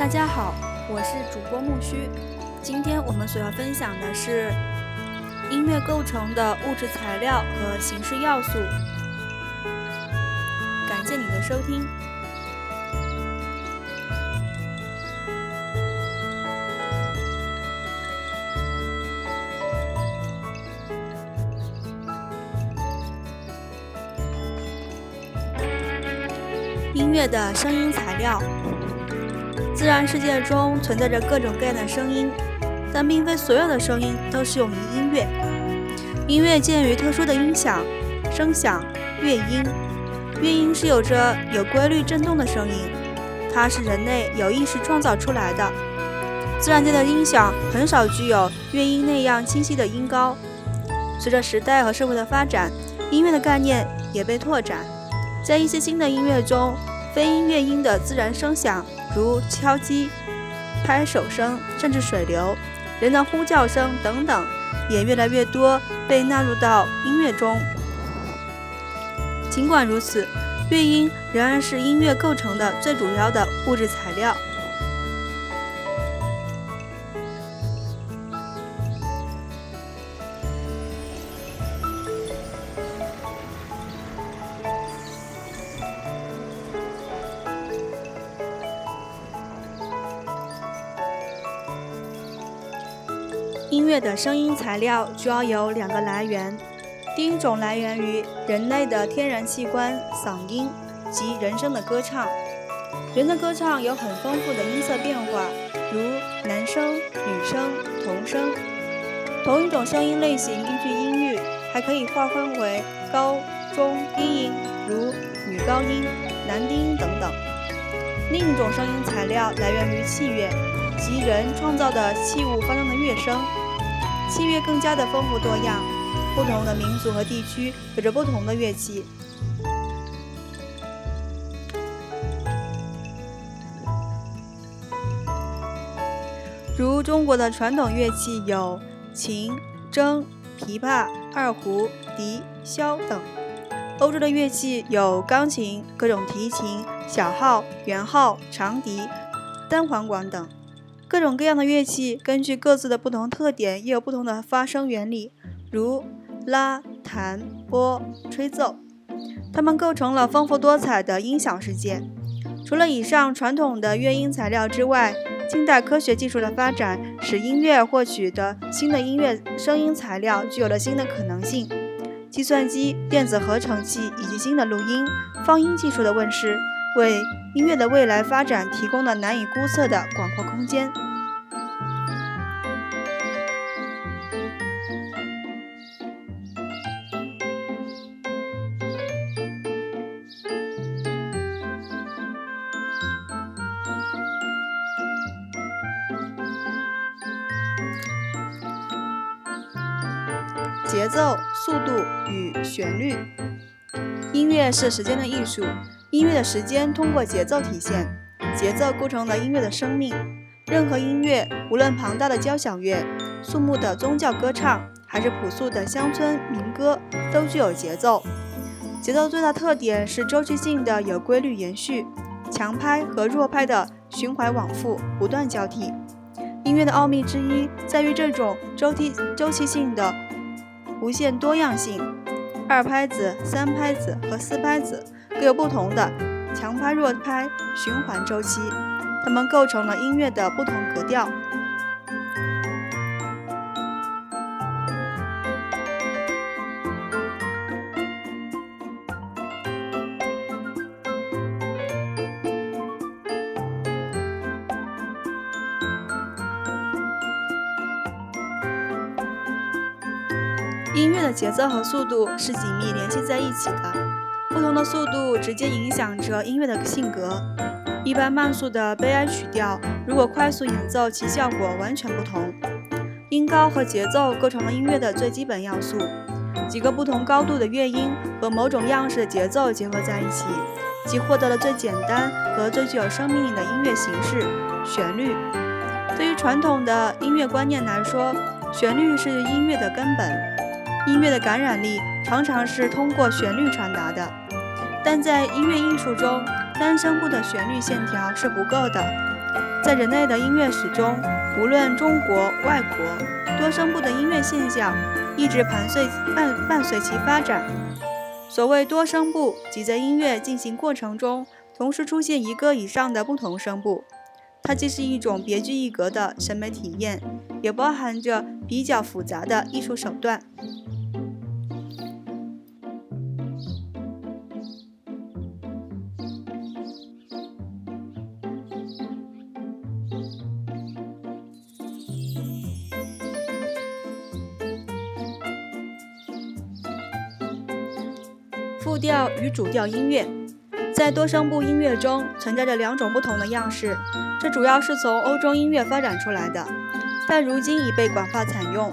大家好，我是主播木须。今天我们所要分享的是音乐构成的物质材料和形式要素。感谢你的收听。音乐的声音材料。自然世界中存在着各种各样的声音，但并非所有的声音都适用于音乐。音乐建于特殊的音响、声响、乐音。乐音是有着有规律振动的声音，它是人类有意识创造出来的。自然界的音响很少具有乐音那样清晰的音高。随着时代和社会的发展，音乐的概念也被拓展，在一些新的音乐中，非音乐音的自然声响。如敲击、拍手声，甚至水流、人的呼叫声等等，也越来越多被纳入到音乐中。尽管如此，乐音仍然是音乐构成的最主要的物质材料。音乐的声音材料主要有两个来源，第一种来源于人类的天然器官嗓音及人声的歌唱。人的歌唱有很丰富的音色变化，如男声、女声、童声。同一种声音类型，根据音域还可以划分为高、中、低音，如女高音、男低音等等。另一种声音材料来源于器乐，即人创造的器物发生的乐声。器乐更加的丰富多样，不同的民族和地区有着不同的乐器，如中国的传统乐器有琴、筝、琵琶、二胡、笛、箫等；欧洲的乐器有钢琴、各种提琴、小号、圆号、长笛、单簧管等。各种各样的乐器，根据各自的不同特点，也有不同的发声原理，如拉、弹、拨、吹奏，它们构成了丰富多彩的音响世界。除了以上传统的乐音材料之外，近代科学技术的发展，使音乐获取的新的音乐声音材料具有了新的可能性。计算机、电子合成器以及新的录音、放音技术的问世，为音乐的未来发展提供了难以估测的广阔空间。节奏、速度与旋律。音乐是时间的艺术，音乐的时间通过节奏体现，节奏构成了音乐的生命。任何音乐，无论庞大的交响乐、肃穆的宗教歌唱，还是朴素的乡村民歌，都具有节奏。节奏最大特点是周期性的有规律延续，强拍和弱拍的循环往复，不断交替。音乐的奥秘之一在于这种周期周期性的。无限多样性，二拍子、三拍子和四拍子各有不同的强拍弱拍循环周期，它们构成了音乐的不同格调。音乐的节奏和速度是紧密联系在一起的，不同的速度直接影响着音乐的性格。一般慢速的悲哀曲调，如果快速演奏，其效果完全不同。音高和节奏构成了音乐的最基本要素。几个不同高度的乐音和某种样式的节奏结合在一起，即获得了最简单和最具有生命力的音乐形式——旋律。对于传统的音乐观念来说，旋律是音乐的根本。音乐的感染力常常是通过旋律传达的，但在音乐艺术中，单声部的旋律线条是不够的，在人类的音乐史中，无论中国、外国，多声部的音乐现象一直伴随伴伴随其发展。所谓多声部，即在音乐进行过程中，同时出现一个以上的不同声部。它既是一种别具一格的审美体验，也包含着比较复杂的艺术手段。复调与主调音乐，在多声部音乐中存在着两种不同的样式，这主要是从欧洲音乐发展出来的，但如今已被广泛采用，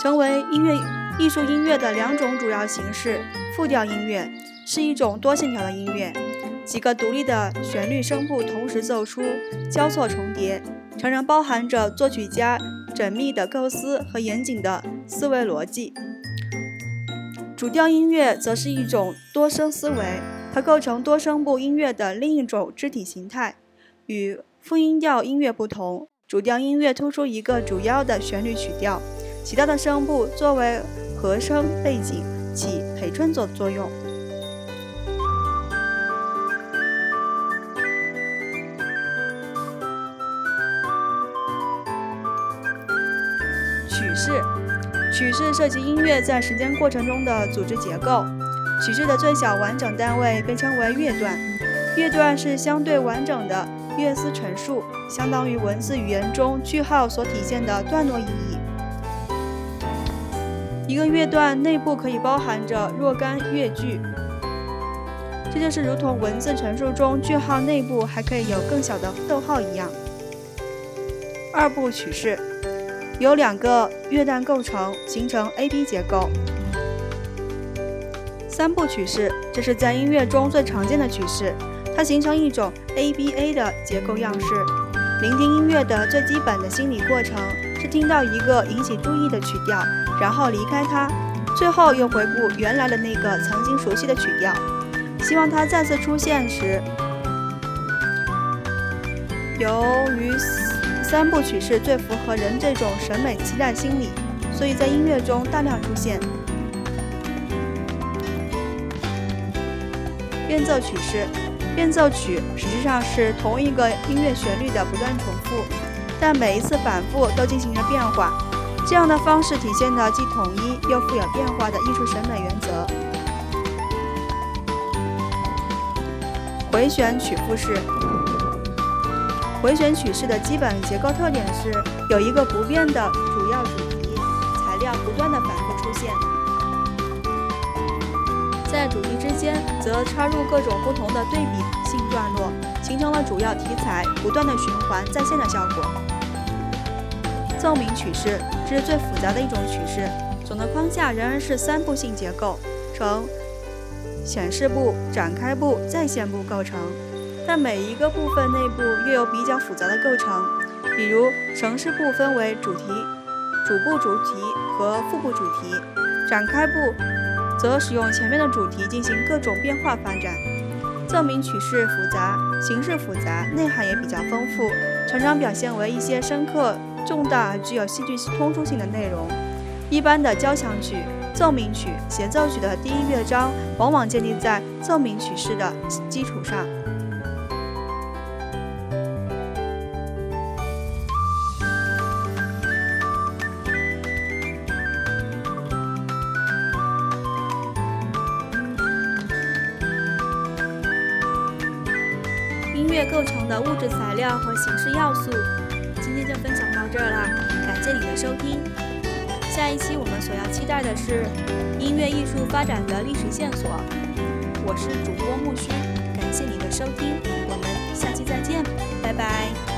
成为音乐艺术音乐的两种主要形式。复调音乐是一种多线条的音乐，几个独立的旋律声部同时奏出，交错重叠，常常包含着作曲家缜密的构思和严谨的思维逻辑。主调音乐则是一种多声思维，它构成多声部音乐的另一种肢体形态。与复音调音乐不同，主调音乐突出一个主要的旋律曲调，其他的声部作为和声背景起陪衬作作用。曲式。曲式涉及音乐在时间过程中的组织结构。曲式的最小完整单位被称为乐段。乐段是相对完整的乐思陈述，相当于文字语言中句号所体现的段落意义。一个乐段内部可以包含着若干乐句，这就是如同文字陈述中句号内部还可以有更小的逗号一样。二部曲式。由两个乐段构成，形成 A B 结构。三部曲式，这是在音乐中最常见的曲式，它形成一种 A B A 的结构样式。聆听音乐的最基本的心理过程是听到一个引起注意的曲调，然后离开它，最后又回顾原来的那个曾经熟悉的曲调，希望它再次出现时。由于三部曲是最符合人这种审美期待心理，所以在音乐中大量出现。变奏曲式，变奏曲实际上是同一个音乐旋律的不断重复，但每一次反复都进行了变化。这样的方式体现的既统一又富有变化的艺术审美原则。回旋曲复式。回旋曲式的基本结构特点是有一个不变的主要主题材料，不断的反复出现，在主题之间则插入各种不同的对比性段落，形成了主要题材不断的循环再现的效果。奏鸣曲式这是最复杂的一种曲式，总的框架仍然是三部性结构，呈显示部、展开部、再现部构成。但每一个部分内部又有比较复杂的构成，比如城市部分为主题、主部主题和副部主题，展开部则使用前面的主题进行各种变化发展。奏鸣曲式复杂，形式复杂，内涵也比较丰富，常常表现为一些深刻、重大而具有戏剧通俗性的内容。一般的交响曲、奏鸣曲、协奏曲的第一乐章往往建立在奏鸣曲式的基础上。构成的物质材料和形式要素，今天就分享到这儿啦，感谢你的收听。下一期我们所要期待的是音乐艺术发展的历史线索。我是主播木须，感谢你的收听，我们下期再见，拜拜。